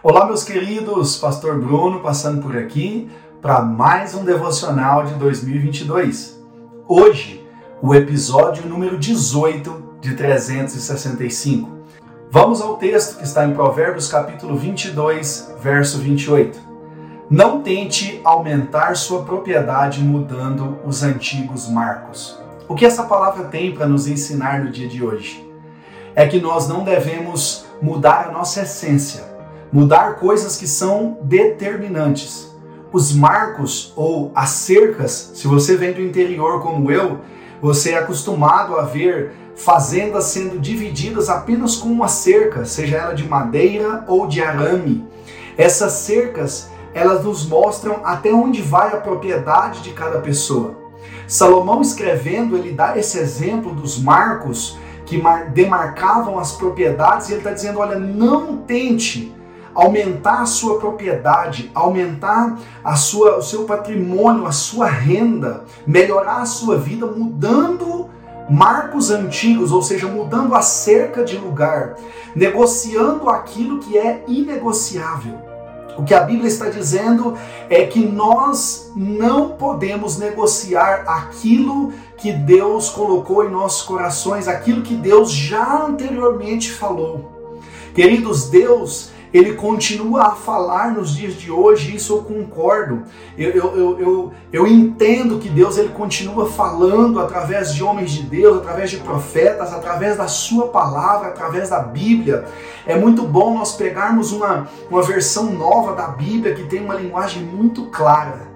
Olá, meus queridos, Pastor Bruno passando por aqui para mais um devocional de 2022. Hoje, o episódio número 18 de 365. Vamos ao texto que está em Provérbios capítulo 22, verso 28. Não tente aumentar sua propriedade mudando os antigos marcos. O que essa palavra tem para nos ensinar no dia de hoje? É que nós não devemos mudar a nossa essência mudar coisas que são determinantes. Os marcos ou as cercas, se você vem do interior como eu, você é acostumado a ver fazendas sendo divididas apenas com uma cerca, seja ela de madeira ou de arame. Essas cercas, elas nos mostram até onde vai a propriedade de cada pessoa. Salomão escrevendo, ele dá esse exemplo dos marcos que demarcavam as propriedades e ele está dizendo: olha, não tente aumentar a sua propriedade, aumentar a sua, o seu patrimônio, a sua renda, melhorar a sua vida, mudando marcos antigos, ou seja, mudando a cerca de lugar, negociando aquilo que é inegociável. O que a Bíblia está dizendo é que nós não podemos negociar aquilo que Deus colocou em nossos corações, aquilo que Deus já anteriormente falou. Queridos, Deus ele continua a falar nos dias de hoje, isso eu concordo. Eu, eu, eu, eu, entendo que Deus ele continua falando através de homens de Deus, através de profetas, através da sua palavra, através da Bíblia. É muito bom nós pegarmos uma, uma versão nova da Bíblia que tem uma linguagem muito clara.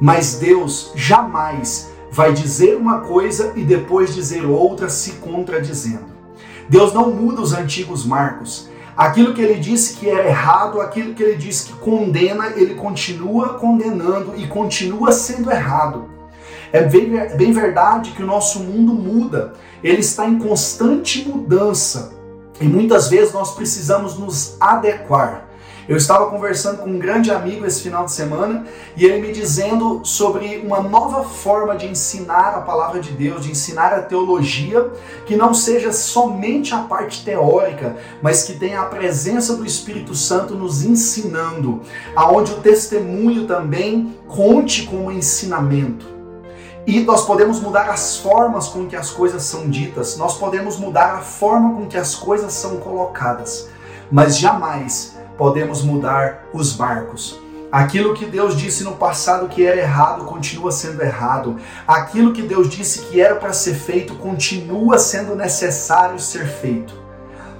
Mas Deus jamais vai dizer uma coisa e depois dizer outra se contradizendo. Deus não muda os antigos marcos. Aquilo que ele disse que é errado, aquilo que ele disse que condena, ele continua condenando e continua sendo errado. É bem, bem verdade que o nosso mundo muda, ele está em constante mudança e muitas vezes nós precisamos nos adequar. Eu estava conversando com um grande amigo esse final de semana e ele me dizendo sobre uma nova forma de ensinar a palavra de Deus, de ensinar a teologia, que não seja somente a parte teórica, mas que tenha a presença do Espírito Santo nos ensinando, aonde o testemunho também conte como ensinamento. E nós podemos mudar as formas com que as coisas são ditas, nós podemos mudar a forma com que as coisas são colocadas, mas jamais podemos mudar os barcos. Aquilo que Deus disse no passado que era errado continua sendo errado. Aquilo que Deus disse que era para ser feito continua sendo necessário ser feito.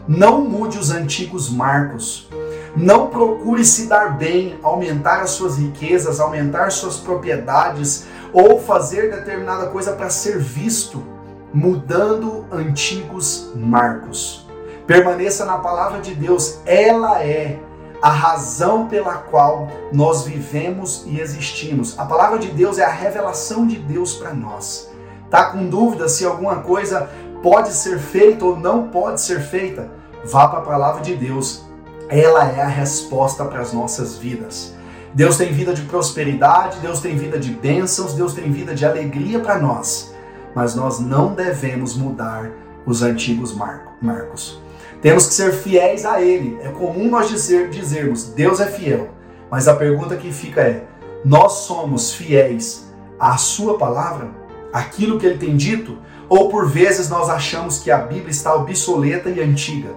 Não mude os antigos marcos. Não procure se dar bem, aumentar as suas riquezas, aumentar suas propriedades ou fazer determinada coisa para ser visto, mudando antigos marcos. Permaneça na palavra de Deus, ela é a razão pela qual nós vivemos e existimos. A palavra de Deus é a revelação de Deus para nós. Tá com dúvida se alguma coisa pode ser feita ou não pode ser feita? Vá para a palavra de Deus. Ela é a resposta para as nossas vidas. Deus tem vida de prosperidade, Deus tem vida de bênçãos, Deus tem vida de alegria para nós. Mas nós não devemos mudar os antigos marcos. Temos que ser fiéis a Ele. É comum nós dizer, dizermos Deus é fiel, mas a pergunta que fica é: nós somos fiéis à Sua palavra, aquilo que Ele tem dito, ou por vezes nós achamos que a Bíblia está obsoleta e antiga?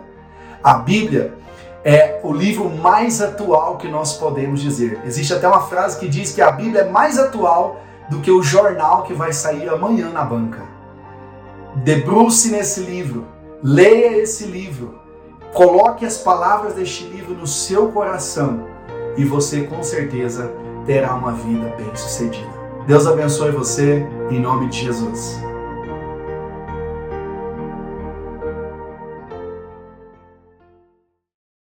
A Bíblia é o livro mais atual que nós podemos dizer. Existe até uma frase que diz que a Bíblia é mais atual do que o jornal que vai sair amanhã na banca. Debruce nesse livro, Leia esse livro, coloque as palavras deste livro no seu coração e você com certeza terá uma vida bem-sucedida. Deus abençoe você em nome de Jesus.